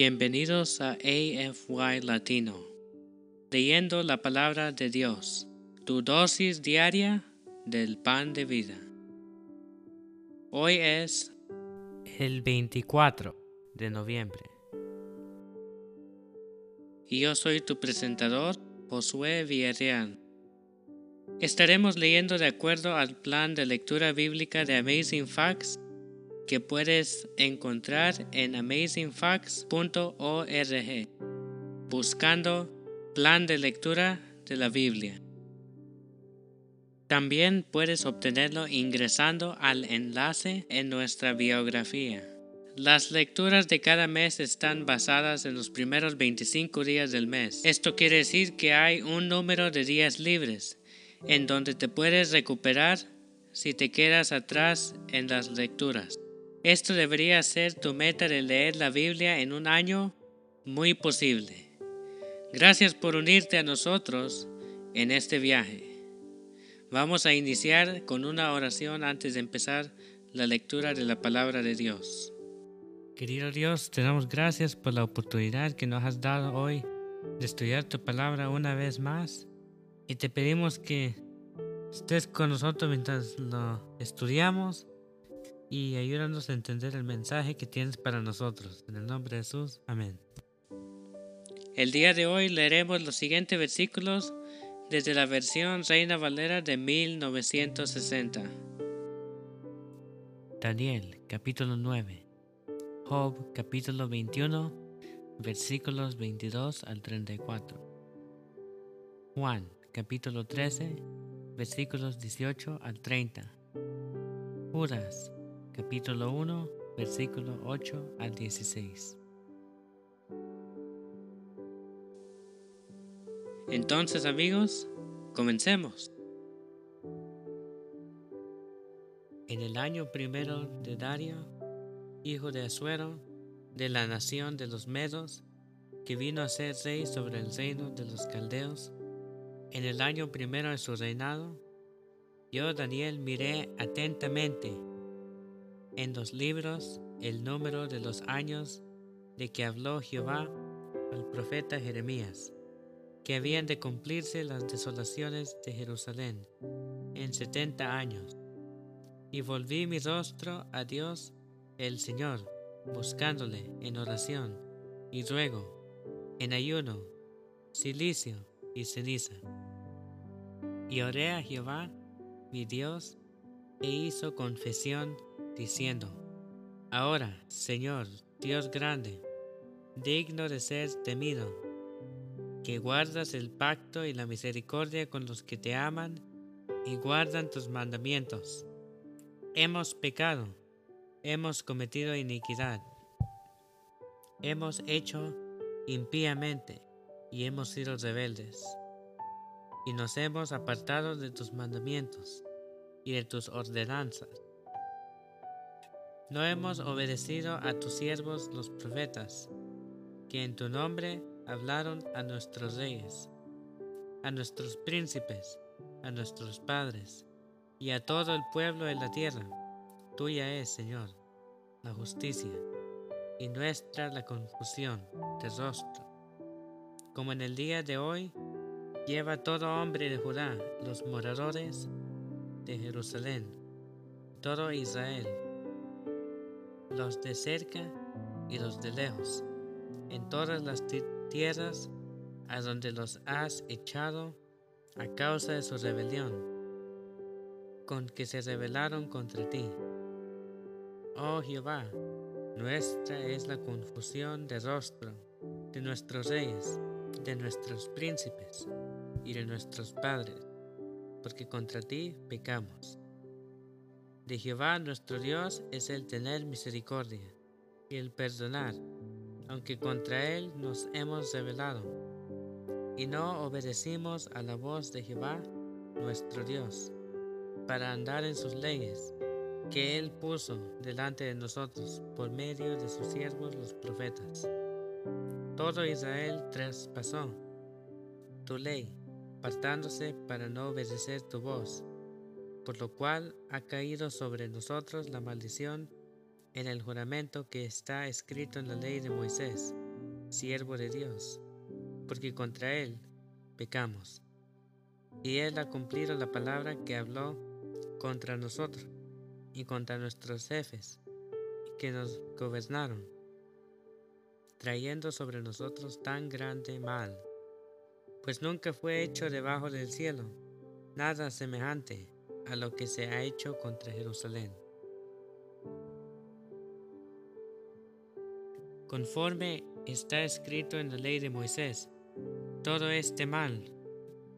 Bienvenidos a AFY Latino, leyendo la palabra de Dios, tu dosis diaria del pan de vida. Hoy es el 24 de noviembre. Y yo soy tu presentador, Josué Villarreal. Estaremos leyendo de acuerdo al plan de lectura bíblica de Amazing Facts que puedes encontrar en amazingfacts.org buscando plan de lectura de la Biblia. También puedes obtenerlo ingresando al enlace en nuestra biografía. Las lecturas de cada mes están basadas en los primeros 25 días del mes. Esto quiere decir que hay un número de días libres en donde te puedes recuperar si te quedas atrás en las lecturas. Esto debería ser tu meta de leer la Biblia en un año muy posible. Gracias por unirte a nosotros en este viaje. Vamos a iniciar con una oración antes de empezar la lectura de la palabra de Dios. Querido Dios, te damos gracias por la oportunidad que nos has dado hoy de estudiar tu palabra una vez más y te pedimos que estés con nosotros mientras lo estudiamos y ayúdanos a entender el mensaje que tienes para nosotros. En el nombre de Jesús, amén. El día de hoy leeremos los siguientes versículos desde la versión Reina Valera de 1960. Daniel capítulo 9. Job capítulo 21 versículos 22 al 34. Juan capítulo 13 versículos 18 al 30. Judas capítulo 1, versículo 8 al 16. Entonces amigos, comencemos. En el año primero de Dario, hijo de Asuero, de la nación de los Medos, que vino a ser rey sobre el reino de los Caldeos, en el año primero de su reinado, yo Daniel miré atentamente en los libros el número de los años de que habló Jehová al profeta Jeremías, que habían de cumplirse las desolaciones de Jerusalén en setenta años. Y volví mi rostro a Dios el Señor, buscándole en oración y ruego, en ayuno, silicio y ceniza. Y oré a Jehová, mi Dios, e hizo confesión diciendo, Ahora, Señor, Dios grande, digno de ser temido, que guardas el pacto y la misericordia con los que te aman y guardan tus mandamientos. Hemos pecado, hemos cometido iniquidad, hemos hecho impíamente y hemos sido rebeldes, y nos hemos apartado de tus mandamientos y de tus ordenanzas no hemos obedecido a tus siervos los profetas, que en tu nombre hablaron a nuestros reyes, a nuestros príncipes, a nuestros padres, y a todo el pueblo de la tierra. Tuya es, Señor, la justicia, y nuestra la confusión de rostro. Como en el día de hoy, lleva todo hombre de Judá, los moradores de Jerusalén, todo Israel, los de cerca y los de lejos, en todas las tierras a donde los has echado a causa de su rebelión, con que se rebelaron contra ti. Oh Jehová, nuestra es la confusión de rostro de nuestros reyes, de nuestros príncipes y de nuestros padres, porque contra ti pecamos. De Jehová nuestro Dios es el tener misericordia y el perdonar, aunque contra Él nos hemos rebelado, y no obedecimos a la voz de Jehová nuestro Dios, para andar en sus leyes, que Él puso delante de nosotros por medio de sus siervos los profetas. Todo Israel traspasó tu ley, apartándose para no obedecer tu voz por lo cual ha caído sobre nosotros la maldición en el juramento que está escrito en la ley de Moisés, siervo de Dios, porque contra Él pecamos. Y Él ha cumplido la palabra que habló contra nosotros y contra nuestros jefes que nos gobernaron, trayendo sobre nosotros tan grande mal, pues nunca fue hecho debajo del cielo nada semejante a lo que se ha hecho contra Jerusalén. Conforme está escrito en la ley de Moisés, todo este mal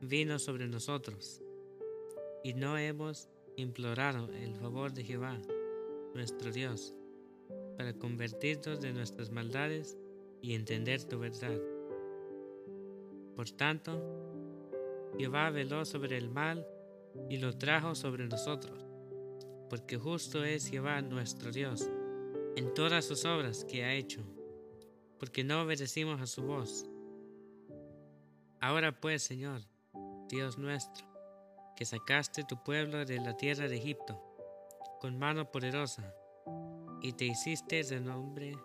vino sobre nosotros, y no hemos implorado el favor de Jehová, nuestro Dios, para convertirnos de nuestras maldades y entender tu verdad. Por tanto, Jehová veló sobre el mal y lo trajo sobre nosotros, porque justo es Jehová nuestro Dios en todas sus obras que ha hecho, porque no obedecimos a su voz. Ahora pues, Señor, Dios nuestro, que sacaste tu pueblo de la tierra de Egipto, con mano poderosa, y te hiciste de nombre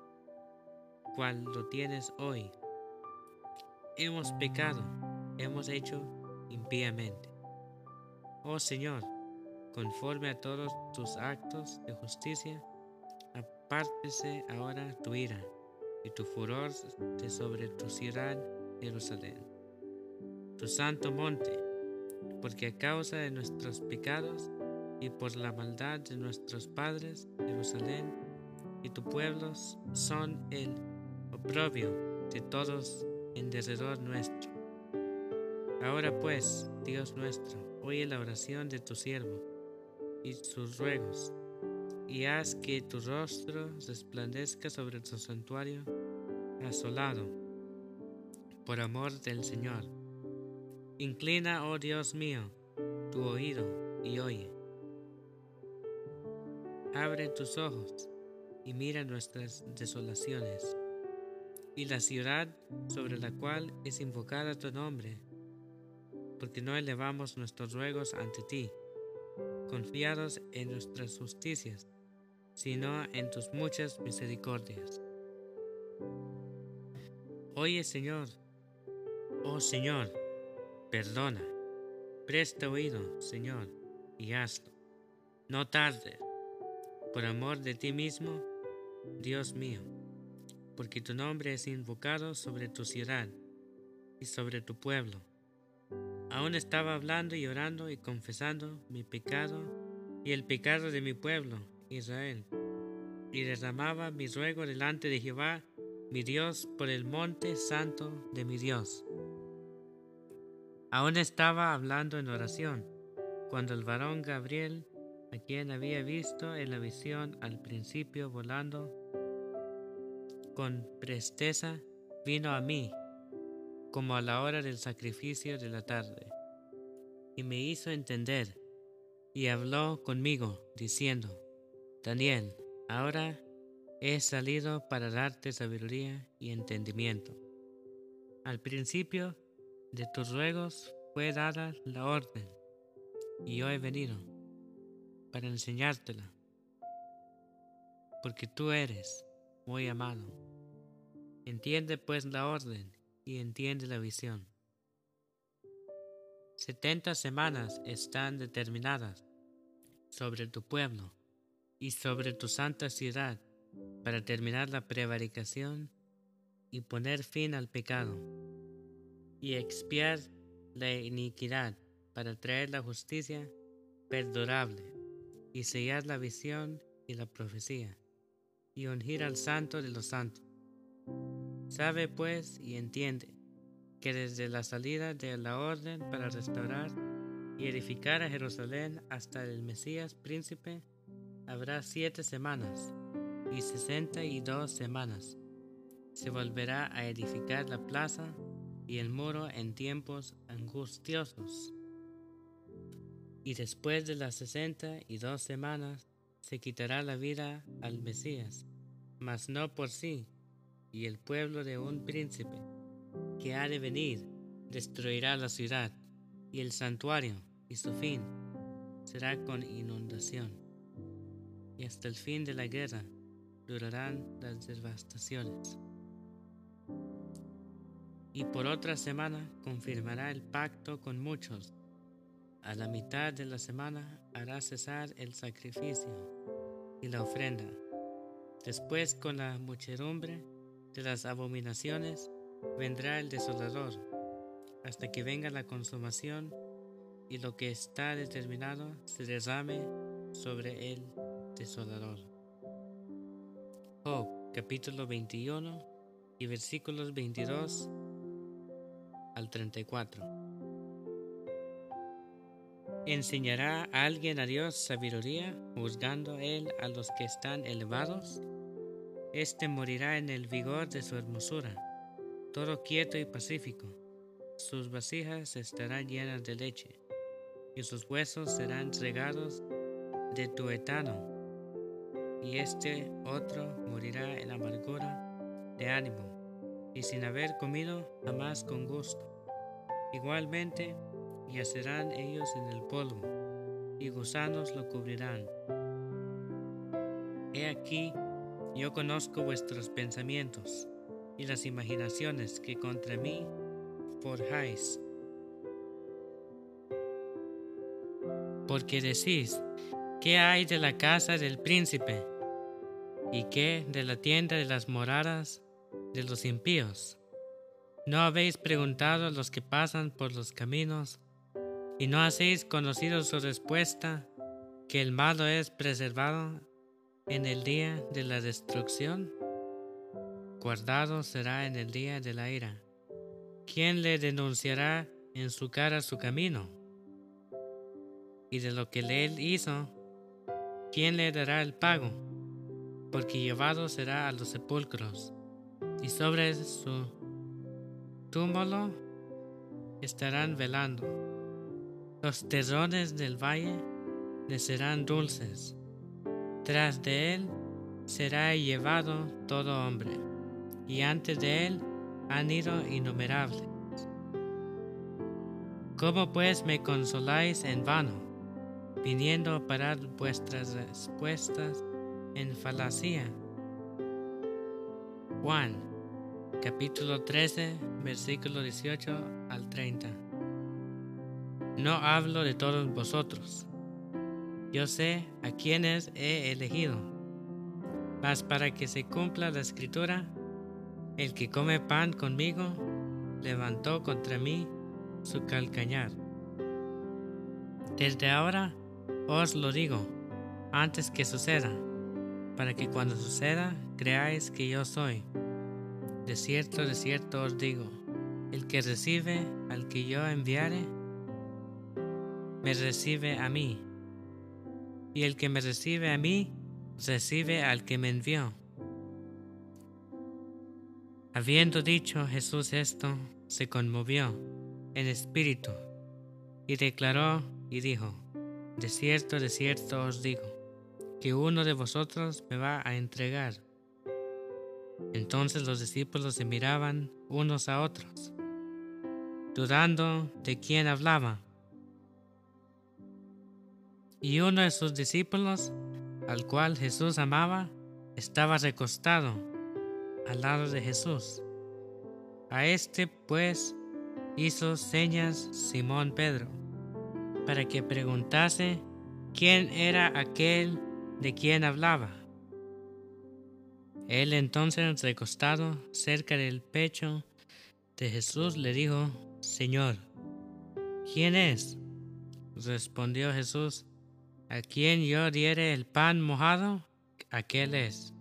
cual lo tienes hoy. Hemos pecado, hemos hecho impíamente. Oh Señor, conforme a todos tus actos de justicia, apártese ahora tu ira y tu furor de sobre tu ciudad Jerusalén, tu santo monte, porque a causa de nuestros pecados y por la maldad de nuestros padres, Jerusalén y tu pueblo son el oprobio de todos en derredor nuestro. Ahora pues, Dios nuestro, oye la oración de tu siervo y sus ruegos y haz que tu rostro resplandezca sobre tu santuario asolado, por amor del Señor. Inclina, oh Dios mío, tu oído y oye. Abre tus ojos y mira nuestras desolaciones y la ciudad sobre la cual es invocada tu nombre, porque no elevamos nuestros ruegos ante ti, confiados en nuestras justicias sino en tus muchas misericordias. Oye Señor, oh Señor, perdona, presta oído, Señor, y hazlo. No tardes, por amor de ti mismo, Dios mío, porque tu nombre es invocado sobre tu ciudad y sobre tu pueblo. Aún estaba hablando y orando y confesando mi pecado y el pecado de mi pueblo Israel, y derramaba mi ruego delante de Jehová, mi Dios, por el monte santo de mi Dios. Aún estaba hablando en oración, cuando el varón Gabriel, a quien había visto en la visión al principio volando con presteza, vino a mí, como a la hora del sacrificio de la tarde, y me hizo entender, y habló conmigo, diciendo, Daniel, ahora he salido para darte sabiduría y entendimiento. Al principio de tus ruegos fue dada la orden, y yo he venido para enseñártela, porque tú eres muy amado. Entiende pues la orden y entiende la visión. Setenta semanas están determinadas sobre tu pueblo y sobre tu santa ciudad para terminar la prevaricación y poner fin al pecado y expiar la iniquidad para traer la justicia perdurable y sellar la visión y la profecía y ungir al santo de los santos. Sabe pues y entiende que desde la salida de la orden para restaurar y edificar a Jerusalén hasta el Mesías príncipe, habrá siete semanas y sesenta y dos semanas. Se volverá a edificar la plaza y el muro en tiempos angustiosos. Y después de las sesenta y dos semanas se quitará la vida al Mesías, mas no por sí, y el pueblo de un príncipe que ha de venir destruirá la ciudad y el santuario, y su fin será con inundación y hasta el fin de la guerra durarán las devastaciones. y por otra semana confirmará el pacto con muchos. A la mitad de la semana hará cesar el sacrificio y la ofrenda. Después con la muchedumbre de las abominaciones vendrá el desolador, hasta que venga la consumación y lo que está determinado se derrame sobre el desolador. Job capítulo 21 y versículos 22 al 34. ¿Enseñará alguien a Dios sabiduría, juzgando él a los que están elevados? Este morirá en el vigor de su hermosura, todo quieto y pacífico. Sus vasijas estarán llenas de leche, y sus huesos serán regados de tuetano. Y este otro morirá en amargura de ánimo y sin haber comido jamás con gusto. Igualmente, yacerán ellos en el polvo, y gusanos lo cubrirán. He aquí, yo conozco vuestros pensamientos y las imaginaciones que contra mí forjáis. Porque decís, ¿qué hay de la casa del príncipe? ¿Y qué de la tienda de las moradas de los impíos. ¿No habéis preguntado a los que pasan por los caminos y no hacéis conocido su respuesta que el malo es preservado en el día de la destrucción? Guardado será en el día de la ira. ¿Quién le denunciará en su cara su camino? Y de lo que él hizo, ¿quién le dará el pago? Porque llevado será a los sepulcros y sobre su túmulo estarán velando. Los terrones del valle le serán dulces. Tras de él será llevado todo hombre, y antes de él han ido innumerables. ¿Cómo pues me consoláis en vano, viniendo a parar vuestras respuestas en falacia? Juan capítulo 13, versículo 18 al 30. No hablo de todos vosotros. Yo sé a quienes he elegido. Mas para que se cumpla la escritura, el que come pan conmigo levantó contra mí su calcañar. Desde ahora os lo digo, antes que suceda, para que cuando suceda creáis que yo soy. De cierto, de cierto os digo, el que recibe al que yo enviare, me recibe a mí, y el que me recibe a mí, recibe al que me envió. Habiendo dicho Jesús esto, se conmovió en espíritu y declaró y dijo, De cierto, de cierto os digo, que uno de vosotros me va a entregar. Entonces los discípulos se miraban unos a otros, dudando de quién hablaba. Y uno de sus discípulos, al cual Jesús amaba, estaba recostado al lado de Jesús. A este pues hizo señas Simón Pedro, para que preguntase quién era aquel de quien hablaba. Él entonces, recostado cerca del pecho de Jesús, le dijo, Señor, ¿quién es? Respondió Jesús, a quien yo diere el pan mojado, aquel es.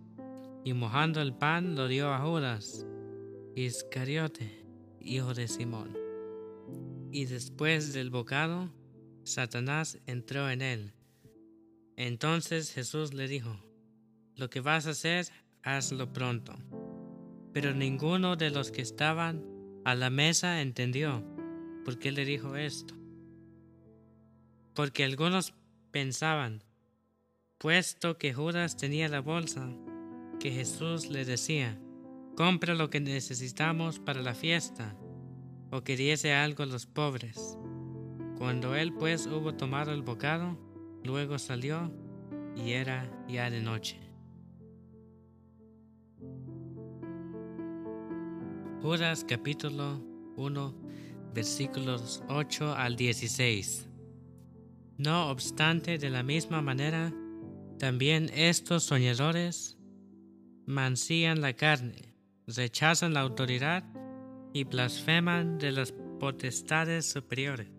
Y mojando el pan lo dio a Judas, Iscariote, hijo de Simón. Y después del bocado, Satanás entró en él. Entonces Jesús le dijo, Lo que vas a hacer, hazlo pronto. Pero ninguno de los que estaban a la mesa entendió por qué le dijo esto. Porque algunos pensaban, puesto que Judas tenía la bolsa, que Jesús le decía, compra lo que necesitamos para la fiesta, o que diese algo a los pobres. Cuando él pues hubo tomado el bocado, luego salió y era ya de noche. Judas capítulo 1 versículos 8 al 16. No obstante, de la misma manera, también estos soñadores mancían la carne, rechazan la autoridad y blasfeman de las potestades superiores.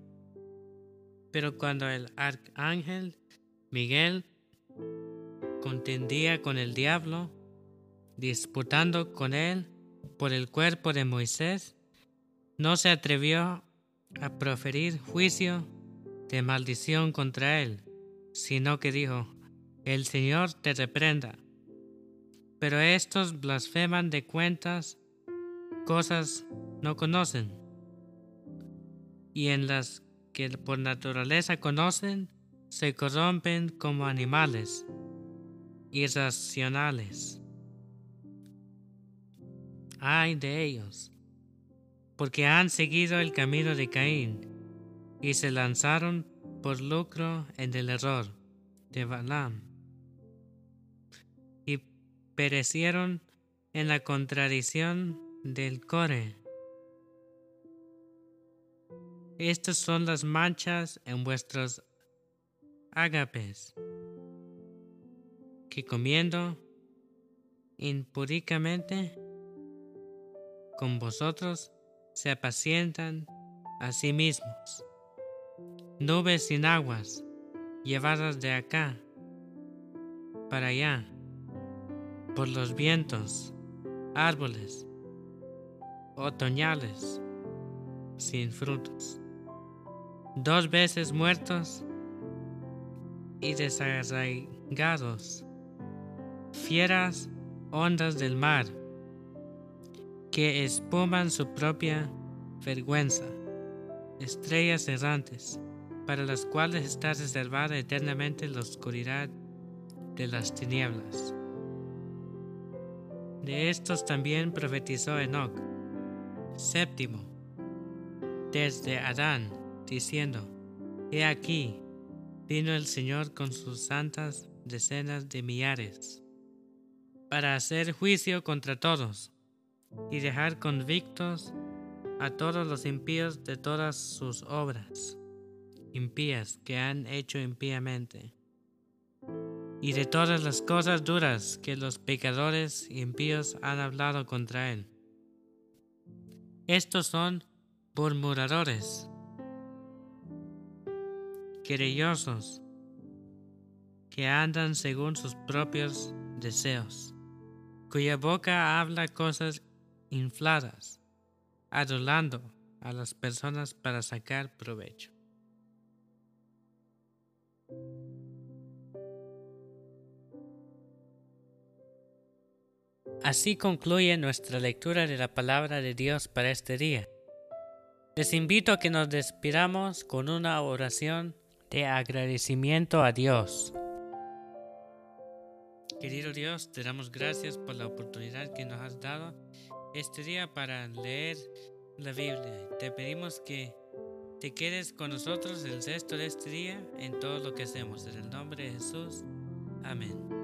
Pero cuando el arcángel Miguel contendía con el diablo, disputando con él por el cuerpo de Moisés, no se atrevió a proferir juicio de maldición contra él, sino que dijo, el Señor te reprenda. Pero estos blasfeman de cuentas cosas no conocen, y en las que por naturaleza conocen, se corrompen como animales irracionales. Ay de ellos, porque han seguido el camino de Caín y se lanzaron por lucro en el error de Balaam y perecieron en la contradicción del Core. Estas son las manchas en vuestros ágapes, que comiendo impúdicamente con vosotros se apacientan a sí mismos. Nubes sin aguas, llevadas de acá para allá, por los vientos, árboles otoñales, sin frutos, dos veces muertos y desarraigados, fieras ondas del mar, que espuman su propia vergüenza, estrellas errantes, para las cuales está reservada eternamente la oscuridad de las tinieblas. De estos también profetizó Enoch, séptimo, desde Adán, diciendo, He aquí, vino el Señor con sus santas decenas de millares, para hacer juicio contra todos y dejar convictos a todos los impíos de todas sus obras, impías que han hecho impíamente, y de todas las cosas duras que los pecadores impíos han hablado contra él. Estos son murmuradores, querellosos, que andan según sus propios deseos, cuya boca habla cosas infladas, adulando a las personas para sacar provecho. Así concluye nuestra lectura de la palabra de Dios para este día. Les invito a que nos despidamos con una oración de agradecimiento a Dios. Querido Dios, te damos gracias por la oportunidad que nos has dado este día para leer la Biblia. Te pedimos que te quedes con nosotros el resto de este día en todo lo que hacemos. En el nombre de Jesús. Amén.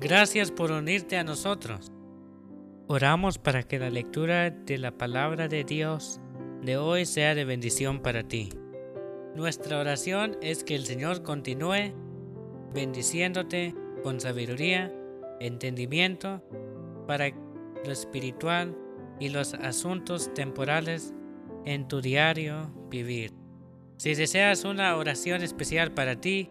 Gracias por unirte a nosotros. Oramos para que la lectura de la palabra de Dios de hoy sea de bendición para ti. Nuestra oración es que el Señor continúe bendiciéndote con sabiduría, entendimiento para lo espiritual y los asuntos temporales en tu diario vivir. Si deseas una oración especial para ti,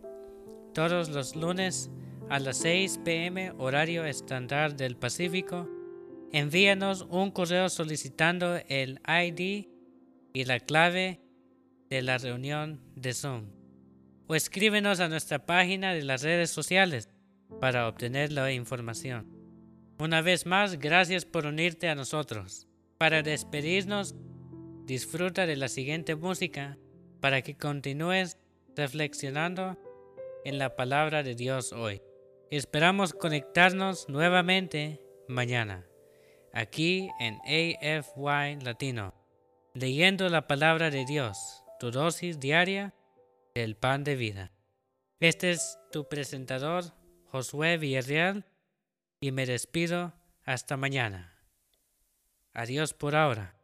todos los lunes a las 6 pm horario estándar del Pacífico, envíanos un correo solicitando el ID y la clave de la reunión de Zoom o escríbenos a nuestra página de las redes sociales para obtener la información. Una vez más, gracias por unirte a nosotros. Para despedirnos, disfruta de la siguiente música para que continúes reflexionando en la palabra de Dios hoy. Esperamos conectarnos nuevamente mañana, aquí en AFY Latino, leyendo la palabra de Dios, tu dosis diaria del pan de vida. Este es tu presentador, Josué Villarreal, y me despido hasta mañana. Adiós por ahora.